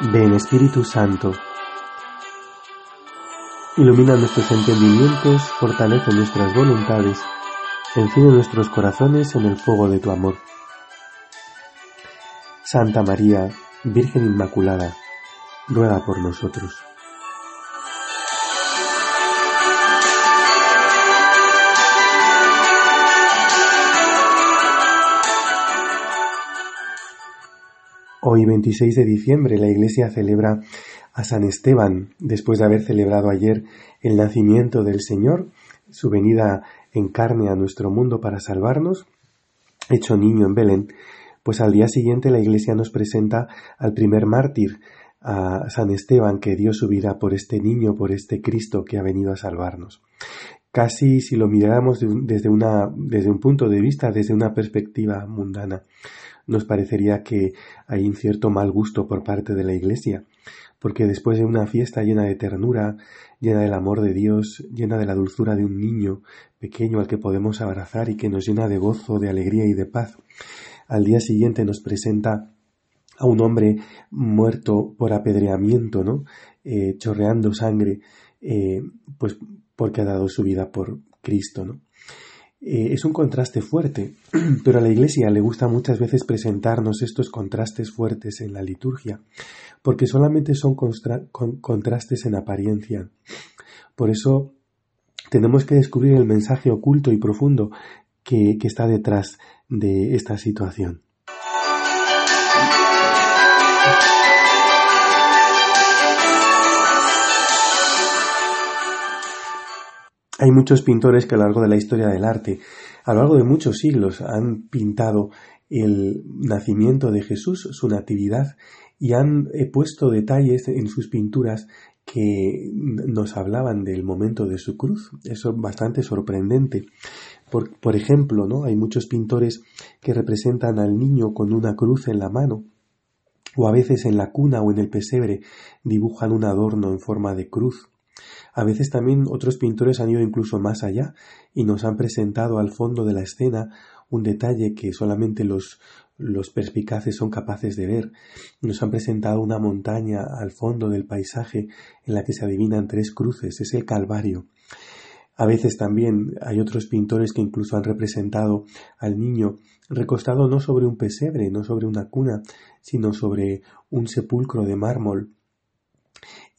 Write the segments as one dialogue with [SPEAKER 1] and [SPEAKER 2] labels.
[SPEAKER 1] Ven Espíritu Santo, ilumina nuestros entendimientos, fortalece nuestras voluntades, enciende nuestros corazones en el fuego de tu amor. Santa María, Virgen Inmaculada, ruega por nosotros. Hoy 26 de diciembre la Iglesia celebra a San Esteban, después de haber celebrado ayer el nacimiento del Señor, su venida en carne a nuestro mundo para salvarnos, hecho niño en Belén, pues al día siguiente la Iglesia nos presenta al primer mártir, a San Esteban, que dio su vida por este niño, por este Cristo que ha venido a salvarnos. Casi si lo miráramos desde, desde un punto de vista, desde una perspectiva mundana, nos parecería que hay un cierto mal gusto por parte de la Iglesia, porque después de una fiesta llena de ternura, llena del amor de Dios, llena de la dulzura de un niño pequeño al que podemos abrazar y que nos llena de gozo, de alegría y de paz, al día siguiente nos presenta a un hombre muerto por apedreamiento, ¿no? Eh, chorreando sangre, eh, pues porque ha dado su vida por Cristo, ¿no? Eh, es un contraste fuerte, pero a la Iglesia le gusta muchas veces presentarnos estos contrastes fuertes en la liturgia, porque solamente son contrastes en apariencia. Por eso tenemos que descubrir el mensaje oculto y profundo que está detrás de esta situación. Hay muchos pintores que a lo largo de la historia del arte, a lo largo de muchos siglos, han pintado el nacimiento de Jesús, su natividad, y han eh, puesto detalles en sus pinturas que nos hablaban del momento de su cruz. Eso es bastante sorprendente. Por, por, ejemplo, ¿no? hay muchos pintores que representan al niño con una cruz en la mano, o a veces en la cuna o en el pesebre dibujan un adorno en forma de cruz. A veces también otros pintores han ido incluso más allá y nos han presentado al fondo de la escena un detalle que solamente los, perspicaces son capaces de ver. Nos han presentado una montaña al fondo del paisaje en la que se adivinan tres cruces. Es el Calvario. A veces también hay otros pintores que incluso han representado al niño recostado no sobre un pesebre, no sobre una cuna, sino sobre un sepulcro de mármol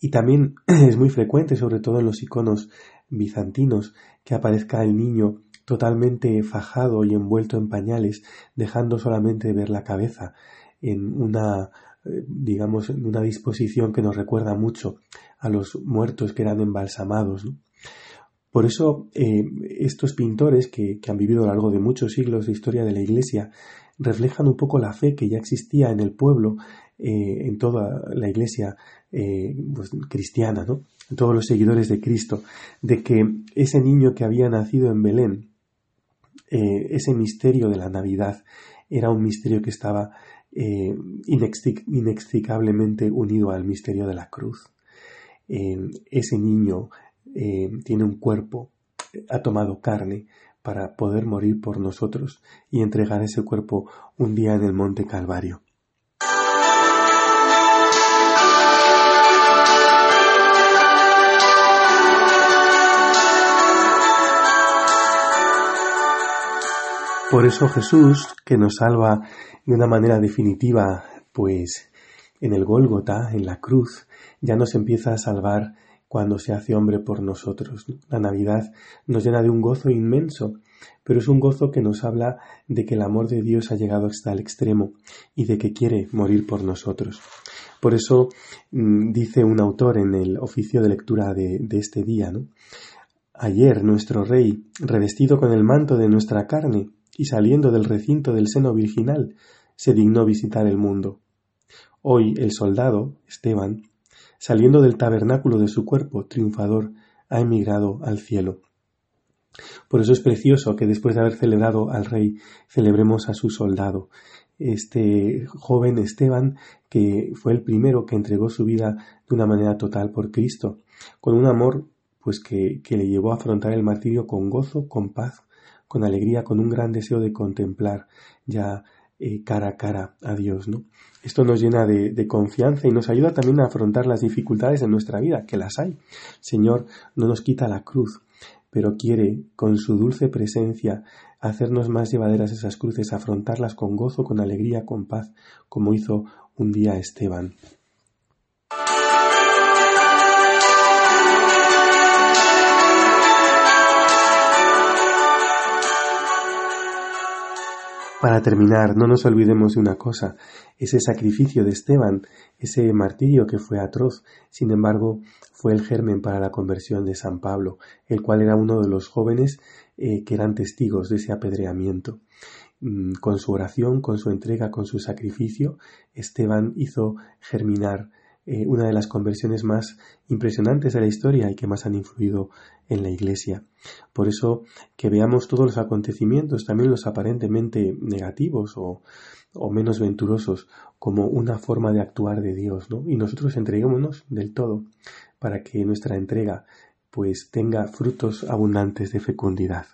[SPEAKER 1] y también es muy frecuente, sobre todo en los iconos bizantinos, que aparezca el niño totalmente fajado y envuelto en pañales, dejando solamente ver la cabeza en una eh, digamos en una disposición que nos recuerda mucho a los muertos que eran embalsamados. Por eso eh, estos pintores que, que han vivido a lo largo de muchos siglos de historia de la Iglesia reflejan un poco la fe que ya existía en el pueblo eh, en toda la iglesia eh, pues, cristiana, ¿no? todos los seguidores de Cristo, de que ese niño que había nacido en Belén, eh, ese misterio de la Navidad, era un misterio que estaba inextricablemente unido al misterio de la cruz. ese niño tiene un cuerpo, ha tomado carne para poder morir por nosotros y entregar ese cuerpo un día en el monte Calvario. Por eso Jesús, que nos salva de una manera definitiva, pues en el Gólgota, en la cruz, ya nos empieza a salvar cuando se hace hombre por nosotros. La Navidad nos llena de un gozo inmenso, pero es un gozo que nos habla de que el amor de Dios ha llegado hasta el extremo y de que quiere morir por nosotros. Por eso mm, dice un autor en el oficio de lectura de, este día. Ayer nuestro Rey, revestido con el manto de nuestra carne, y saliendo del recinto del seno virginal, se dignó visitar el mundo. Hoy el soldado, Esteban, saliendo del tabernáculo de su cuerpo triunfador, ha emigrado al cielo. Por eso es precioso que después de haber celebrado al rey, celebremos a su soldado, este joven Esteban, que fue el primero que entregó su vida de una manera total por Cristo, con un amor pues que, que le llevó a afrontar el martirio con gozo, con paz, con alegría, con un gran deseo de contemplar ya eh, cara a cara a Dios, ¿no? Esto nos llena de, confianza y nos ayuda también a afrontar las dificultades de nuestra vida, que las hay. Señor no nos quita la cruz, pero quiere, con su dulce presencia, hacernos más llevaderas esas cruces, afrontarlas con gozo, con alegría, con paz, como hizo un día Esteban. Terminar, no nos olvidemos de una cosa, ese sacrificio de Esteban, ese martirio que fue atroz, sin embargo, fue el germen para la conversión de San Pablo, el cual era uno de los jóvenes eh, que eran testigos de ese apedreamiento. Mm, con su oración, con su entrega, con su sacrificio, Esteban hizo germinar eh, una de las conversiones más impresionantes de la historia y que más han influido en la Iglesia. Por eso que veamos todos los acontecimientos, también los aparentemente negativos o, o menos venturosos, como una forma de actuar de Dios, ¿no? Y nosotros entreguémonos del todo para que nuestra entrega pues tenga frutos abundantes de fecundidad.